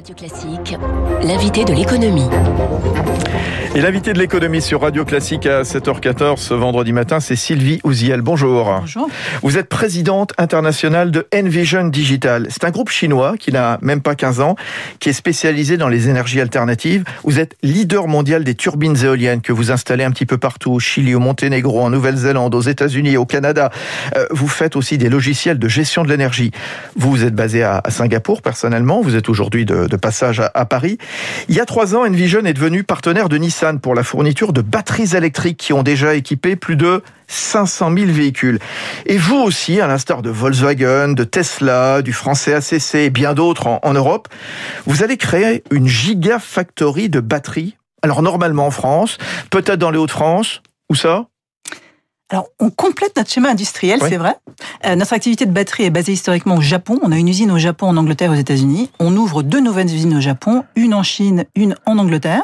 Radio Classique, l'invité de l'économie. Et l'invité de l'économie sur Radio Classique à 7h14 ce vendredi matin, c'est Sylvie Ouziel. Bonjour. Bonjour. Vous êtes présidente internationale de Envision Digital. C'est un groupe chinois qui n'a même pas 15 ans, qui est spécialisé dans les énergies alternatives. Vous êtes leader mondial des turbines éoliennes que vous installez un petit peu partout, au Chili, au Monténégro, en Nouvelle-Zélande, aux États-Unis, au Canada. Euh, vous faites aussi des logiciels de gestion de l'énergie. Vous, vous êtes basé à Singapour personnellement. Vous êtes aujourd'hui de, de passage à, Paris. Il y a trois ans, Envision est devenu partenaire de Nissan pour la fourniture de batteries électriques qui ont déjà équipé plus de 500 000 véhicules. Et vous aussi, à l'instar de Volkswagen, de Tesla, du français ACC et bien d'autres en, en Europe, vous allez créer une gigafactory de batteries. Alors normalement en France, peut-être dans les Hauts-de-France, où ça? Alors, on complète notre schéma industriel, Oui. c'est vrai. Euh, notre activité de batterie est basée historiquement au Japon. On a une usine au Japon, en Angleterre, aux États-Unis. On ouvre deux nouvelles usines au Japon, une en Chine, une en Angleterre.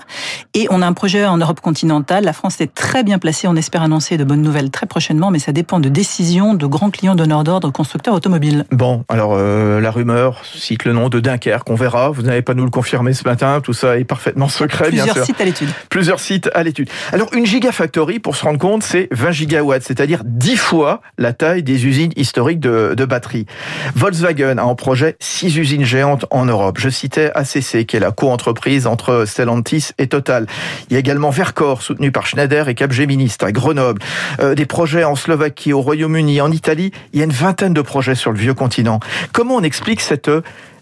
Et on a un projet en Europe continentale. La France est très bien placée. On espère annoncer de bonnes nouvelles très prochainement, mais ça dépend de décisions de grands clients donneurs d'ordre, constructeurs automobiles. Bon, alors euh, la rumeur cite le nom de Dunkerque, on verra. Vous n'avez pas nous le confirmer ce matin, tout ça est parfaitement secret, bien Plusieurs sûr. sites à l'étude. Plusieurs sites à l'étude. Alors une gigafactory, pour se rendre compte, c'est 20 gigawatts, c'est-à-dire 10 fois la taille des usines historiques de, de batteries. Volkswagen a en projet 6 usines géantes en Europe. Je citais ACC, qui est la co-entreprise entre Stellantis et Total. Il y a également Vercor, soutenu par Schneider et Capgemini, à Grenoble. Euh, des projets en Slovaquie, au Royaume-Uni, en Italie. Il y a une vingtaine de projets sur le vieux continent. Comment on explique cette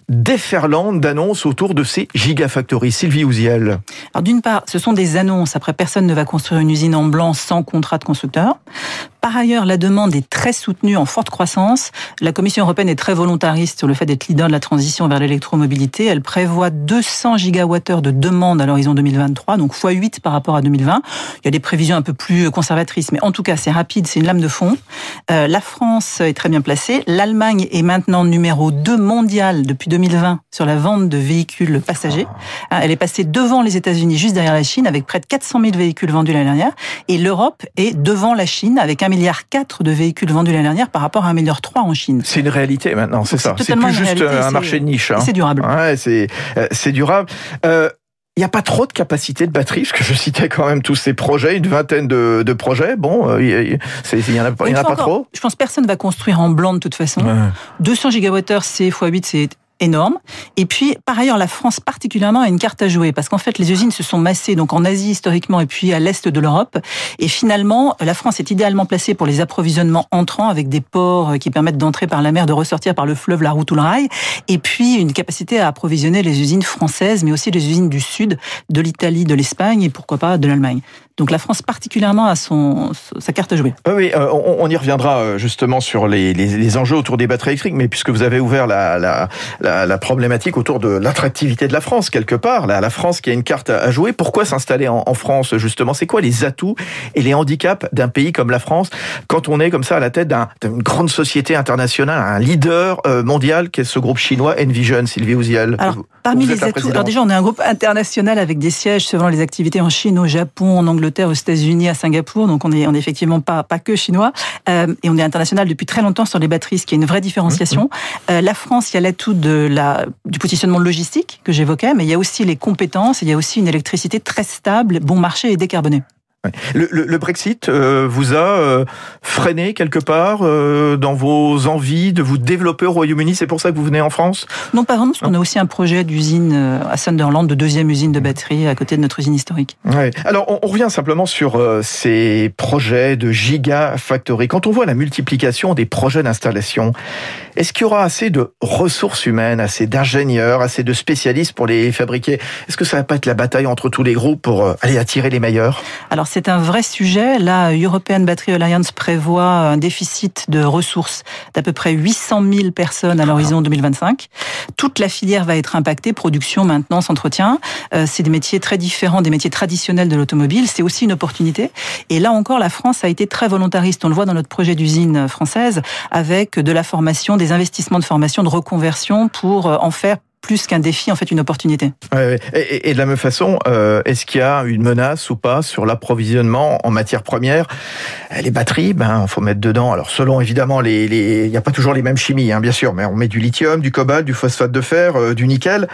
déferlante d'annonces autour de ces gigafactories Sylvie Ouziel. Alors d'une part, ce sont des annonces. Après, personne ne va construire une usine en blanc sans contrat de constructeur. Par ailleurs, la demande est très soutenue en forte croissance. La Commission européenne est très volontariste sur le fait d'être leader de la transition vers l'électromobilité. Elle prévoit 200 gigawattheures de demande à l'horizon 2023, donc x8 par rapport à 2020. Il y a des prévisions un peu plus conservatrices, mais en tout cas, c'est rapide, c'est une lame de fond. Euh, la France est très bien placée. L'Allemagne est maintenant numéro 2 mondial depuis 2020 sur la vente de véhicules passagers. Hein, Elle est passée devant les États-Unis, juste derrière la Chine, avec près de 400 000 véhicules vendus l'année dernière. Et l'Europe est devant la Chine, avec 1,4 milliard de véhicules vendus l'année dernière par rapport à 1,3 milliard en Chine. C'est une réalité maintenant, c'est ça. c'est plus juste réalité, un marché de niche. hein. C'est durable. Ouais, c'est euh, durable. Euh, il n'y a pas trop de capacité de batterie, parce que je citais quand même tous ces projets, une vingtaine de, de projets. Bon, euh, il y, c'est- il y en a, y en a pas encore, trop. Je pense que personne ne va construire en blanc de toute façon. 200 gigawattheures, c'est x8, c'est énorme. Et puis, par ailleurs, la France particulièrement a une carte à jouer parce qu'en fait, les usines se sont massées donc en Asie historiquement et puis à l'est de l'Europe. Et finalement, la France est idéalement placée pour les approvisionnements entrants avec des ports qui permettent d'entrer par la mer, de ressortir par le fleuve, la route ou le rail. Et puis, une capacité à approvisionner les usines françaises, mais aussi les usines du sud, de l'Italie, de l'Espagne et pourquoi pas de l'Allemagne. Donc la France particulièrement a son, sa carte à jouer. Oui, euh, on, on y reviendra euh, justement sur les, les, les enjeux autour des batteries électriques, mais puisque vous avez ouvert la, la, la, la problématique autour de l'attractivité de la France, quelque part, la, France qui a une carte à, jouer, pourquoi s'installer en, en France, justement? C'est quoi les atouts et les handicaps d'un pays comme la France quand on est comme ça à la tête d'un- d'une grande société internationale, un leader euh, mondial qu'est ce groupe chinois Envision, Sylvie Ouziel? Alors, parmi les atouts, alors déjà, on est un groupe international avec des sièges selon les activités en Chine, au Japon, en Angleterre, aux États-Unis, à Singapour. Donc, on est, on est effectivement pas, pas que chinois. Euh, et on est international depuis très longtemps sur les batteries, ce qui est une vraie différenciation. Euh, la France, il y a l'atout de la, du positionnement logistique que j'évoquais, mais il y a aussi les compétences, et il y a aussi une électricité très stable, bon marché et décarbonée. Le, le- le Brexit euh, vous a euh, freiné quelque part euh, dans vos envies de vous développer au Royaume-Uni? C'est pour ça que vous venez en France? Non, pas vraiment, parce qu'on a aussi un projet d'usine euh, à Sunderland, de deuxième usine de batterie à côté de notre usine historique. Ouais. Alors, on, on revient simplement sur euh, ces projets de gigafactory. Quand on voit la multiplication des projets d'installation, est-ce qu'il y aura assez de ressources humaines, assez d'ingénieurs, assez de spécialistes pour les fabriquer? Est-ce que ça va pas être la bataille entre tous les groupes pour euh, aller attirer les meilleurs? Alors c'est un vrai sujet. La European Battery Alliance prévoit un déficit de ressources d'à peu près 800 000 personnes à l'horizon 2025. Toute la filière va être impactée, production, maintenance, entretien. Euh, c'est des métiers très différents des métiers traditionnels de l'automobile. C'est aussi une opportunité. Et là encore, la France a été très volontariste. On le voit dans notre projet d'usine française avec de la formation, des investissements de formation, de reconversion pour euh, en faire plus qu'un défi, en fait, une opportunité. Et, de la même façon, euh, est-ce qu'il y a une menace ou pas sur l'approvisionnement en matières premières? Euh, Les batteries, ben, faut mettre dedans. Alors, selon évidemment il n'y a pas toujours les mêmes chimies, hein, bien sûr, mais on met du lithium, du cobalt, du phosphate de fer, euh, du nickel.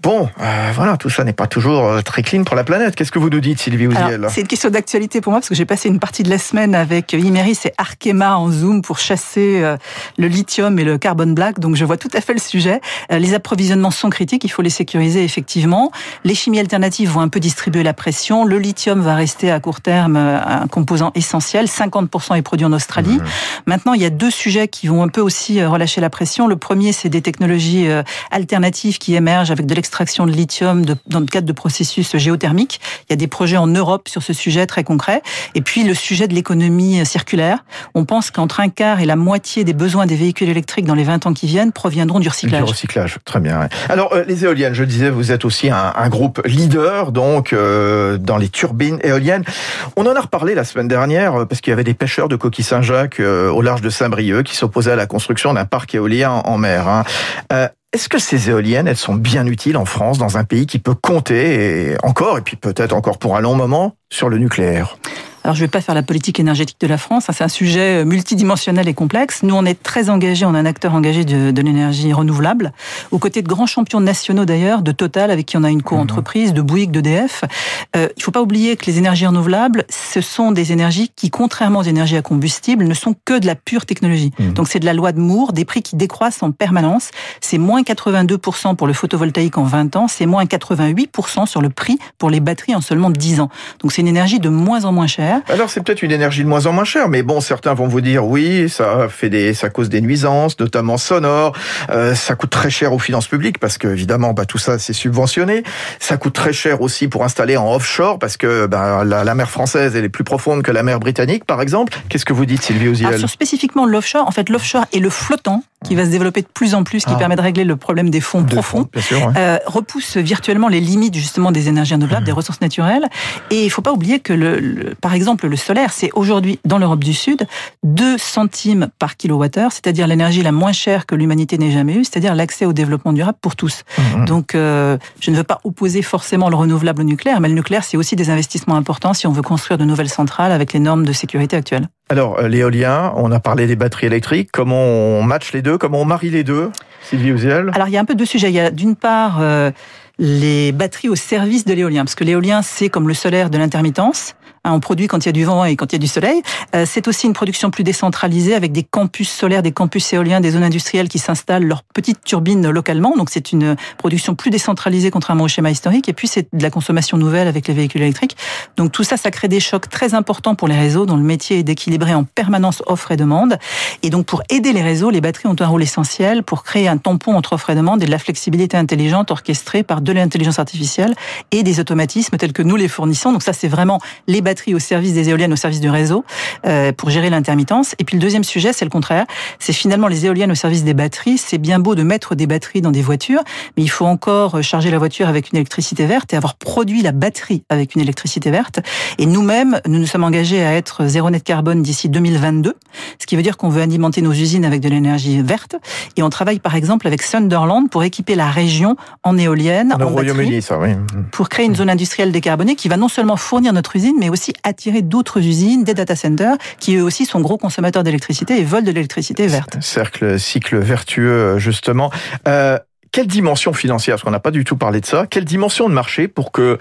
Bon, euh, voilà, tout ça n'est pas toujours euh, très clean pour la planète. Qu'est-ce que vous nous dites, Sylvie Ouziel C'est une question d'actualité pour moi, parce que j'ai passé une partie de la semaine avec Imeris et Arkema en Zoom pour chasser euh, le lithium et le carbone black, donc je vois tout à fait le sujet. Les approvisionnements sont critiques, il faut les sécuriser effectivement. Les chimies alternatives vont un peu distribuer la pression. Le lithium va rester à court terme un composant essentiel. 50% est produit en Australie. Mmh. Maintenant, il y a deux sujets qui vont un peu aussi relâcher la pression. Le premier, c'est des technologies alternatives qui émergent avec de extraction de lithium dans le cadre de processus géothermiques. Il y a des projets en Europe sur ce sujet très concret. Et puis le sujet de l'économie circulaire. On pense qu'entre un quart et la moitié des besoins des véhicules électriques dans les 20 ans qui viennent proviendront du recyclage. Du recyclage, très bien. Alors euh, les éoliennes, je disais, vous êtes aussi un, groupe leader donc euh, dans les turbines éoliennes. On en a reparlé la semaine dernière euh, parce qu'il y avait des pêcheurs de coquilles Saint-Jacques au large de Saint-Brieuc qui s'opposaient à la construction d'un parc éolien en, mer. Hein. Est-ce que ces éoliennes, elles sont bien utiles en France, dans un pays qui peut compter, encore, et puis peut-être encore pour un long moment, sur le nucléaire? Alors je ne vais pas faire la politique énergétique de la France, hein, c'est un sujet euh, multidimensionnel et complexe. Nous, on est très engagés, on est un acteur engagé de, de l'énergie renouvelable, aux côtés de grands champions nationaux d'ailleurs, de Total, avec qui on a une co-entreprise, de Bouygues, d'EDF. Euh, il ne faut pas oublier que les énergies renouvelables, ce sont des énergies qui, contrairement aux énergies à combustible, ne sont que de la pure technologie. Mmh. Donc c'est de la loi de Moore, des prix qui décroissent en permanence. C'est moins 82% pour le photovoltaïque en 20 ans, c'est moins 88% sur le prix pour les batteries en seulement 10 ans. Donc c'est une énergie de moins en moins chère alors c'est peut-être une énergie de moins en moins chère, mais bon, certains vont vous dire oui, ça fait des, ça cause des nuisances, notamment sonores. Euh, ça coûte très cher aux finances publiques parce que évidemment, bah, tout ça c'est subventionné. Ça coûte très cher aussi pour installer en offshore parce que bah, la, mer française elle est plus profonde que la mer britannique, par exemple. Qu'est-ce que vous dites, Sylvie Oziel Sur spécifiquement l'offshore, en fait, l'offshore est le flottant qui va se développer de plus en plus, qui ah. permet de régler le problème des fonds profonds, euh, repousse virtuellement les limites justement des énergies renouvelables, mmh. des ressources naturelles. Et il faut pas oublier que, le par exemple, exemple, le solaire, c'est aujourd'hui, dans l'Europe du Sud, 2 centimes par kilowattheure, c'est-à-dire l'énergie la moins chère que l'humanité n'ait jamais eue, c'est-à-dire l'accès au développement durable pour tous. Mmh. Donc, euh, je ne veux pas opposer forcément le renouvelable au nucléaire, mais le nucléaire, c'est aussi des investissements importants si on veut construire de nouvelles centrales avec les normes de sécurité actuelles. Alors, euh, l'éolien, on a parlé des batteries électriques. Comment on match les deux? Comment on marie les deux Sylvie Ouziel Alors, il y a un peu deux sujets. Il y a d'une part... Euh, les batteries au service de l'éolien, parce que l'éolien, c'est comme le solaire de l'intermittence. On produit quand il y a du vent et quand il y a du soleil. Euh, c'est aussi une production plus décentralisée avec des campus solaires, des campus éoliens, des zones industrielles qui s'installent leurs petites turbines localement. Donc c'est une production plus décentralisée contrairement au schéma historique. Et puis c'est de la consommation nouvelle avec les véhicules électriques. Donc tout ça, ça crée des chocs très importants pour les réseaux dont le métier est d'équilibrer en permanence offre et demande. Et donc pour aider les réseaux, les batteries ont un rôle essentiel pour créer un tampon entre offre et demande et de la flexibilité intelligente orchestrée par de l'intelligence artificielle et des automatismes tels que nous les fournissons. Donc ça, c'est vraiment les batteries au service des éoliennes, au service du réseau, euh, pour gérer l'intermittence. Et puis le deuxième sujet, c'est le contraire. C'est finalement les éoliennes au service des batteries. C'est bien beau de mettre des batteries dans des voitures, mais il faut encore charger la voiture avec une électricité verte et avoir produit la batterie avec une électricité verte. Et nous-mêmes, nous nous sommes engagés à être zéro net carbone d'ici 2022, ce qui veut dire qu'on veut alimenter nos usines avec de l'énergie verte. Et on travaille par exemple avec Sunderland pour équiper la région en éolienne, en Royaume-Uni, ça, oui. Pour créer une zone industrielle décarbonée qui va non seulement fournir notre usine, mais aussi attirer d'autres usines, des data centers, qui eux aussi sont gros consommateurs d'électricité et veulent de l'électricité verte. Cercle, cycle vertueux, justement. Euh, quelle dimension financière, parce qu'on n'a pas du tout parlé de ça, quelle dimension de marché pour que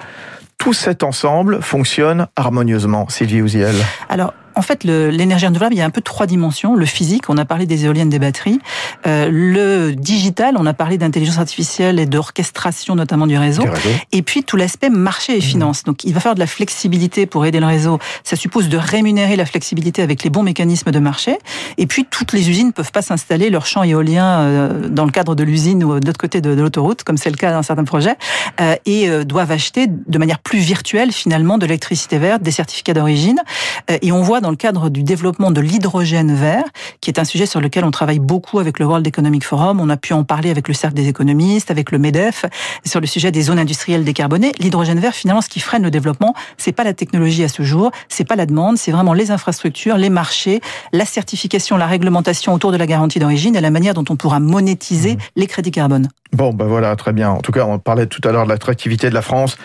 tout cet ensemble fonctionne harmonieusement, Sylvie Ouziel? Alors, en fait, l'énergie renouvelable, il y a un peu trois dimensions. Le physique, on a parlé des éoliennes, des batteries. Euh, le digital, on a parlé d'intelligence artificielle et d'orchestration notamment du réseau. Et puis tout l'aspect marché et mmh. finance. Donc il va falloir de la flexibilité pour aider le réseau. Ça suppose de rémunérer la flexibilité avec les bons mécanismes de marché. Et puis toutes les usines peuvent pas s'installer leur champ éolien euh, dans le cadre de l'usine ou de l'autre côté de, l'autoroute, comme c'est le cas dans certains projets, euh, et euh, doivent acheter de manière plus virtuelle finalement de l'électricité verte, des certificats d'origine. et on voit dans le cadre du développement de l'hydrogène vert, qui est un sujet sur lequel on travaille beaucoup avec le World Economic Forum. On a pu en parler avec le Cercle des économistes, avec le MEDEF, sur le sujet des zones industrielles décarbonées. L'hydrogène vert, finalement, ce qui freine le développement, c'est pas la technologie à ce jour, c'est pas la demande, c'est vraiment les infrastructures, les marchés, la certification, la réglementation autour de la garantie d'origine et la manière dont on pourra monétiser mmh. les crédits carbone. Bon, ben voilà, très bien. En tout cas, on parlait tout à l'heure de l'attractivité de la France.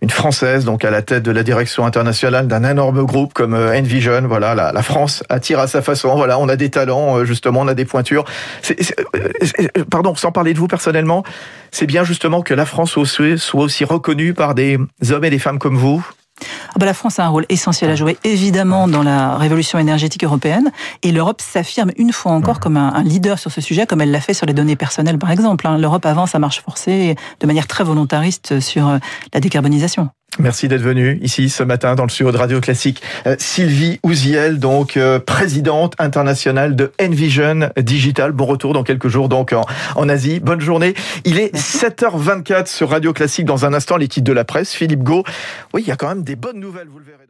Une française donc à la tête de la direction internationale d'un énorme groupe comme euh, Envision. Voilà, la, la, France attire à sa façon. Voilà, on a des talents justement, on a des pointures. pardon, sans parler de vous personnellement, c'est bien justement que la France soit aussi reconnue par des hommes et des femmes comme vous. Ah bah, la France a un rôle essentiel à jouer, évidemment, dans la révolution énergétique européenne. Et l'Europe s'affirme une fois encore comme un, leader sur ce sujet, comme elle l'a fait sur les données personnelles, par exemple. Hein. L'Europe avance à marche forcée de manière très volontariste sur euh, la décarbonisation. Merci d'être venu ici ce matin dans le studio de Radio Classique. Euh, Sylvie Ouziel, donc euh, présidente internationale de Envision Digital. Bon retour dans quelques jours donc en, en Asie. Bonne journée. Il est 7h24 sur Radio Classique. Dans un instant, les titres de la presse. Philippe Gau. Oui, il y a quand même des bonnes nouvelles, vous le verrez.